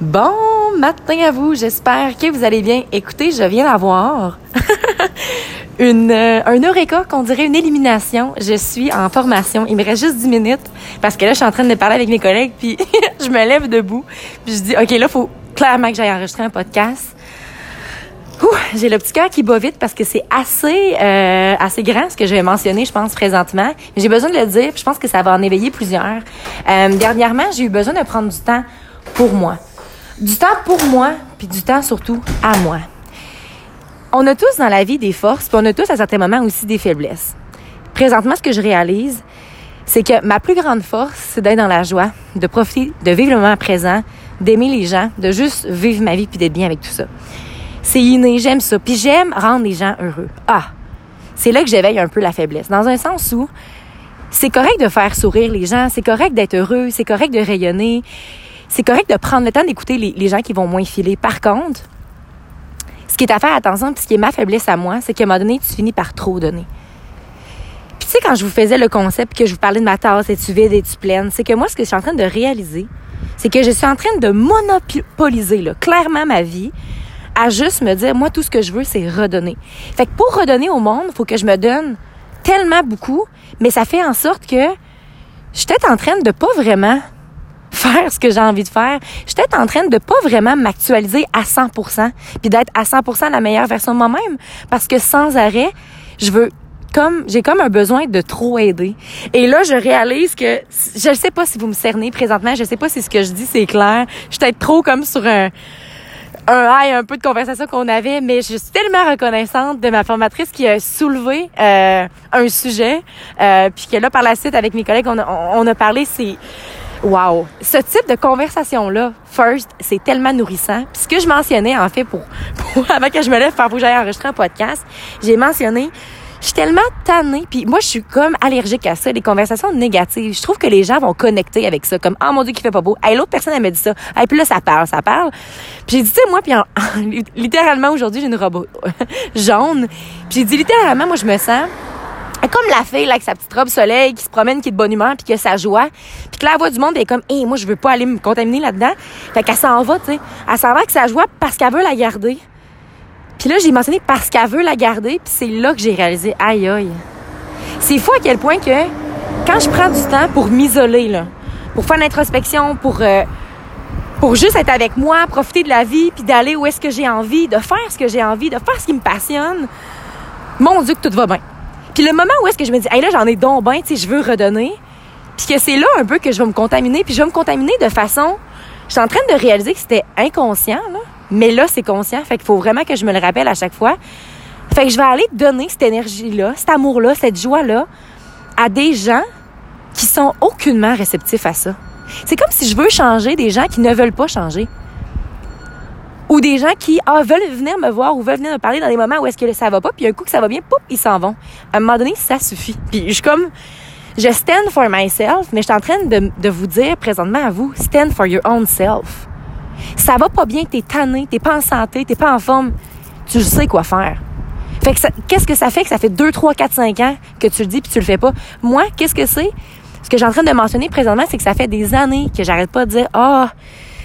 Bon matin à vous, j'espère que vous allez bien. Écoutez, je viens d'avoir une, euh, un eureka, qu'on dirait une élimination. Je suis en formation, il me reste juste 10 minutes parce que là, je suis en train de parler avec mes collègues, puis je me lève debout, puis je dis, OK, là, faut clairement que j'aille enregistrer un podcast. J'ai le petit cœur qui bat vite parce que c'est assez euh, assez grand ce que je vais mentionner, je pense présentement. J'ai besoin de le dire, je pense que ça va en éveiller plusieurs. Euh, dernièrement, j'ai eu besoin de prendre du temps pour moi. Du temps pour moi, puis du temps surtout à moi. On a tous dans la vie des forces, puis on a tous à certains moments aussi des faiblesses. Présentement, ce que je réalise, c'est que ma plus grande force, c'est d'être dans la joie, de profiter, de vivre le moment présent, d'aimer les gens, de juste vivre ma vie puis d'être bien avec tout ça. C'est inné, j'aime ça. Puis j'aime rendre les gens heureux. Ah, c'est là que j'éveille un peu la faiblesse. Dans un sens où c'est correct de faire sourire les gens, c'est correct d'être heureux, c'est correct de rayonner, c'est correct de prendre le temps d'écouter les, gens qui vont moins filer. Par contre, ce qui est à faire attention, puis ce qui est ma faiblesse à moi, c'est qu'à un moment donné, tu finis par trop donner. Puis tu sais, quand je vous faisais le concept, que je vous parlais de ma tasse, es-tu vide, es-tu pleine, c'est que moi, ce que je suis en train de réaliser, c'est que je suis en train de monopoliser là, clairement ma vie à juste me dire, moi, tout ce que je veux, c'est redonner. Fait que pour redonner au monde, il faut que je me donne tellement beaucoup, mais ça fait en sorte que je suis peut-être en train de pas vraiment faire ce que j'ai envie de faire. Peut-être en train de pas vraiment m'actualiser à 100%, puis d'être à 100% la meilleure version de moi-même, parce que sans arrêt, je veux comme j'ai comme un besoin de trop aider. Et là, je réalise que je ne sais pas si vous me cernez présentement, je sais pas si ce que je dis c'est clair. Je suis peut-être trop comme sur un un high un peu de conversation qu'on avait, mais je suis tellement reconnaissante de ma formatrice qui a soulevé euh, un sujet, euh, puis que là par la suite avec mes collègues on a, on a parlé, c'est Wow! Ce type de conversation-là, first, c'est tellement nourrissant. Puis ce que je mentionnais, en fait, pour, pour avant que je me lève pour que j'aille enregistrer un podcast, j'ai mentionné je suis tellement tannée, puis moi, je suis comme allergique à ça, les conversations négatives. Je trouve que les gens vont connecter avec ça, comme « Oh mon Dieu, qui fait pas beau! » Hey, l'autre personne, elle me dit ça. Hey, puis là, ça parle, ça parle. Puis j'ai dit, tu sais, moi, puis littéralement, aujourd'hui, j'ai une robe jaune. Puis j'ai dit, littéralement, moi, je me sens comme la fille là, avec sa petite robe soleil qui se promène, qui est de bonne humeur, puis qui a sa joie. Puis que la voix du monde, est comme, hé, moi, je veux pas aller me contaminer là-dedans. Fait qu'elle s'en va, tu sais. Elle s'en va avec sa joie parce qu'elle veut la garder. Puis là, j'ai mentionné parce qu'elle veut la garder, puis c'est là que j'ai réalisé, aïe, aïe. C'est fou à quel point que quand je prends du temps pour m'isoler, pour faire l'introspection, pour, euh, pour juste être avec moi, profiter de la vie, puis d'aller où est-ce que j'ai envie, de faire ce que j'ai envie, de faire ce qui me passionne, mon Dieu, que tout va bien. Puis le moment où est-ce que je me dis, hey là, j'en ai donc bien, tu sais, je veux redonner, puis que c'est là un peu que je vais me contaminer, puis je vais me contaminer de façon, je suis en train de réaliser que c'était inconscient, là. Mais là, c'est conscient. Fait qu'il faut vraiment que je me le rappelle à chaque fois. Fait que je vais aller donner cette énergie-là, cet amour-là, cette joie-là à des gens qui sont aucunement réceptifs à ça. C'est comme si je veux changer des gens qui ne veulent pas changer. Ou des gens qui ah, veulent venir me voir ou veulent venir me parler dans des moments où est-ce que ça va pas, puis un coup que ça va bien, pouf, ils s'en vont. À un moment donné, ça suffit. Puis je suis comme, je stand for myself, mais je suis en train de, vous dire présentement à vous, stand for your own self. Ça va pas bien, t'es tanné, t'es pas en santé, t'es pas en forme. Tu sais quoi faire. Fait que qu'est-ce que ça fait que ça fait 2, 3, 4, 5 ans que tu le dis puis tu le fais pas? Moi, qu'est-ce que c'est? Ce que j'ai en train de mentionner présentement, c'est que ça fait des années que j'arrête pas de dire, ah,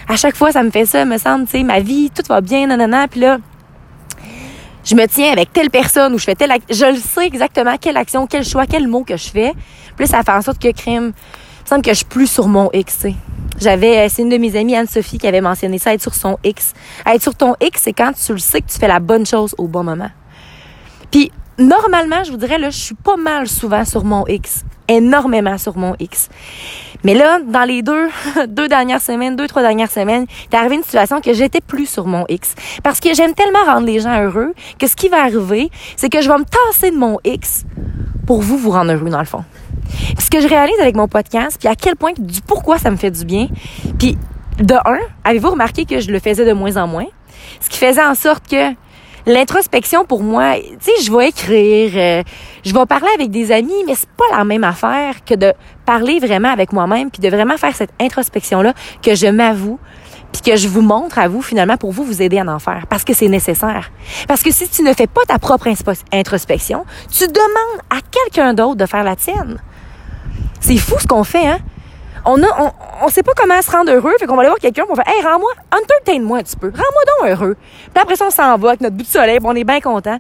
à chaque fois, ça me fait ça, me semble, tu sais, ma vie, tout va bien, nanana, puis là, je me tiens avec telle personne ou je fais telle je le sais exactement quelle action, quel choix, quel mot que je fais. Puis ça fait en sorte que crime, il me semble que je suis plus sur mon X, j'avais, euh, c'est une de mes amies, Anne-Sophie, qui avait mentionné ça, être sur son X. Être sur ton X, c'est quand tu le sais que tu fais la bonne chose au bon moment. Puis, normalement, je vous dirais, là, je suis pas mal souvent sur mon X. Énormément sur mon X. Mais là, dans les deux, deux dernières semaines, deux, trois dernières semaines, t'es arrivé une situation que j'étais plus sur mon X. Parce que j'aime tellement rendre les gens heureux que ce qui va arriver, c'est que je vais me tasser de mon X pour vous vous rendre heureux, dans le fond ce que je réalise avec mon podcast, puis à quel point, du pourquoi ça me fait du bien, puis de un, avez-vous remarqué que je le faisais de moins en moins? Ce qui faisait en sorte que l'introspection pour moi, tu sais, je vais écrire, euh, je vais parler avec des amis, mais c'est pas la même affaire que de parler vraiment avec moi-même, puis de vraiment faire cette introspection-là que je m'avoue, puis que je vous montre à vous finalement pour vous vous aider à en faire parce que c'est nécessaire. Parce que si tu ne fais pas ta propre introspection, tu demandes à quelqu'un d'autre de faire la tienne. C'est fou ce qu'on fait, hein? On a, on, on sait pas comment se rendre heureux, fait qu'on va aller voir quelqu'un, on va faire, hey, rends-moi, entertain-moi un petit peu, rends-moi donc heureux. Puis après ça, on s'en va avec notre bout de soleil, on est bien content.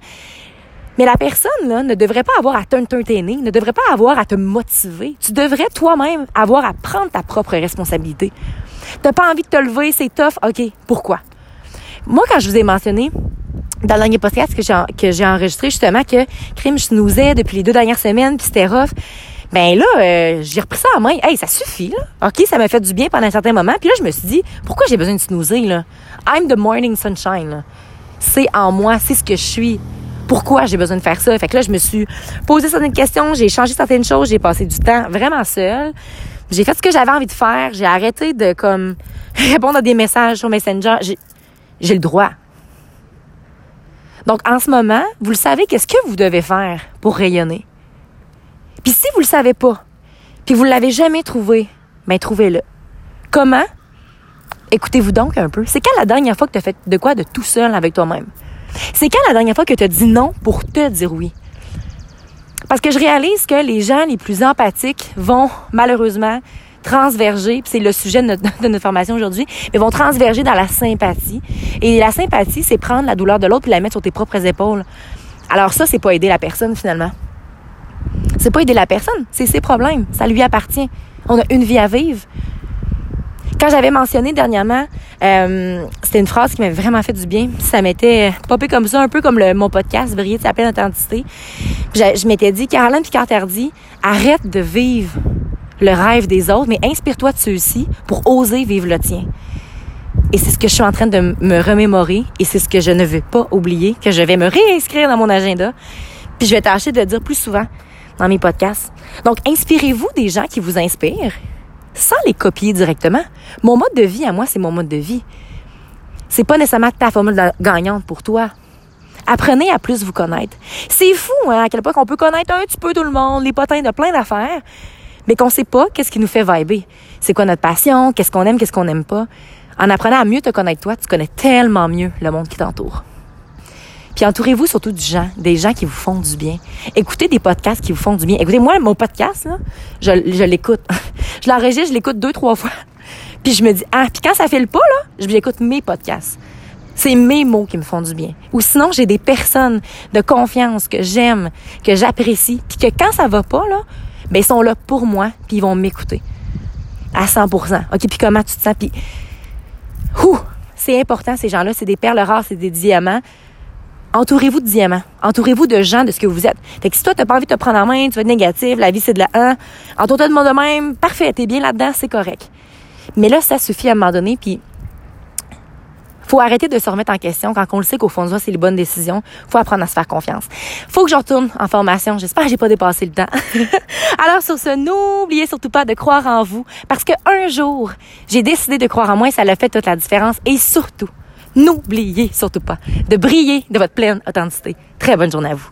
Mais la personne, là, ne devrait pas avoir à t'entertainer, ne devrait pas avoir à te motiver. Tu devrais toi-même avoir à prendre ta propre responsabilité. T'as pas envie de te lever, c'est tough. OK, pourquoi? Moi, quand je vous ai mentionné dans le dernier podcast que j'ai, que enregistré, justement, que crime, je snoozais depuis les deux dernières semaines, puis c'était rough, ben là, euh, j'ai repris ça en main. Hey, ça suffit, là. OK, ça m'a fait du bien pendant un certain moment. Puis là, je me suis dit, pourquoi j'ai besoin de snoozer, là? I'm the morning sunshine. C'est en moi, c'est ce que je suis pourquoi j'ai besoin de faire ça? Fait que là, je me suis posé certaines questions, j'ai changé certaines choses, j'ai passé du temps vraiment seule. J'ai fait ce que j'avais envie de faire, j'ai arrêté de comme répondre à des messages sur Messenger. J'ai le droit. Donc en ce moment, vous le savez, qu'est-ce que vous devez faire pour rayonner? Puis si vous le savez pas, puis vous l'avez jamais trouvé, ben trouvez-le. Comment? Écoutez-vous donc un peu. C'est quand la dernière fois que tu as fait de quoi de tout seul avec toi-même? C'est quand la dernière fois que tu as dit non pour te dire oui? Parce que je réalise que les gens les plus empathiques vont malheureusement transverger, c'est le sujet de notre, formation aujourd'hui, mais vont transverger dans la sympathie. Et la sympathie, c'est prendre la douleur de l'autre et la mettre sur tes propres épaules. Alors ça, c'est pas aider la personne finalement. C'est pas aider la personne, c'est ses problèmes, ça lui appartient. On a une vie à vivre. Quand j'avais mentionné dernièrement, euh, c'était une phrase qui m'avait vraiment fait du bien. Ça m'était popé comme ça, un peu comme le, mon podcast, Briller de sa pleine authenticité. Je, m'étais dit, Caroline Picard-Tardy, arrête de vivre le rêve des autres, mais inspire-toi de ceux-ci pour oser vivre le tien. Et c'est ce que je suis en train de me remémorer et c'est ce que je ne veux pas oublier, que je vais me réinscrire dans mon agenda. Puis je vais tâcher de le dire plus souvent dans mes podcasts. Donc, inspirez-vous des gens qui vous inspirent sans les copier directement. Mon mode de vie à moi, c'est mon mode de vie. C'est pas nécessairement ta formule gagnante pour toi. Apprenez à plus vous connaître. C'est fou, hein, à quel point qu'on peut connaître un petit peu tout le monde, les potins de plein d'affaires, mais qu'on sait pas qu'est-ce qui nous fait vibrer. C'est quoi notre passion, qu'est-ce qu'on aime, qu'est-ce qu'on n'aime pas. En apprenant à mieux te connaître toi, tu connais tellement mieux le monde qui t'entoure. Puis entourez-vous surtout de gens, des gens qui vous font du bien. Écoutez des podcasts qui vous font du bien. Écoutez, moi, mon podcast, là, je, l'écoute. je l'enregistre, je l'écoute deux, trois fois. Puis je me dis, ah, puis quand ça fait le pas, là, je mes podcasts. C'est mes mots qui me font du bien. Ou sinon, j'ai des personnes de confiance que j'aime, que j'apprécie, puis que quand ça va pas, là, ben, ils sont là pour moi, puis ils vont m'écouter. À 100% OK, puis comment tu te sens? Puis, c'est important, ces gens-là. C'est des perles rares, c'est des diamants entourez-vous de diamants. Entourez-vous de gens de ce que vous êtes. Fait que si toi, t'as pas envie de te prendre en main, tu vas être négatif, la vie, c'est de la 1, entoure-toi de monde de même, parfait, t'es bien là-dedans, c'est correct. Mais là, ça suffit à un moment donné, puis faut arrêter de se remettre en question quand on le sait qu'au fond de soi, c'est les bonnes décisions. Faut apprendre à se faire confiance. Faut que je retourne en formation. J'espère que j'ai pas dépassé le temps. Alors, sur ce, n'oubliez surtout pas de croire en vous parce que un jour, j'ai décidé de croire en moi et ça l'a fait toute la différence. Et surtout, N'oubliez surtout pas de briller de votre pleine authenticité. Très bonne journée à vous.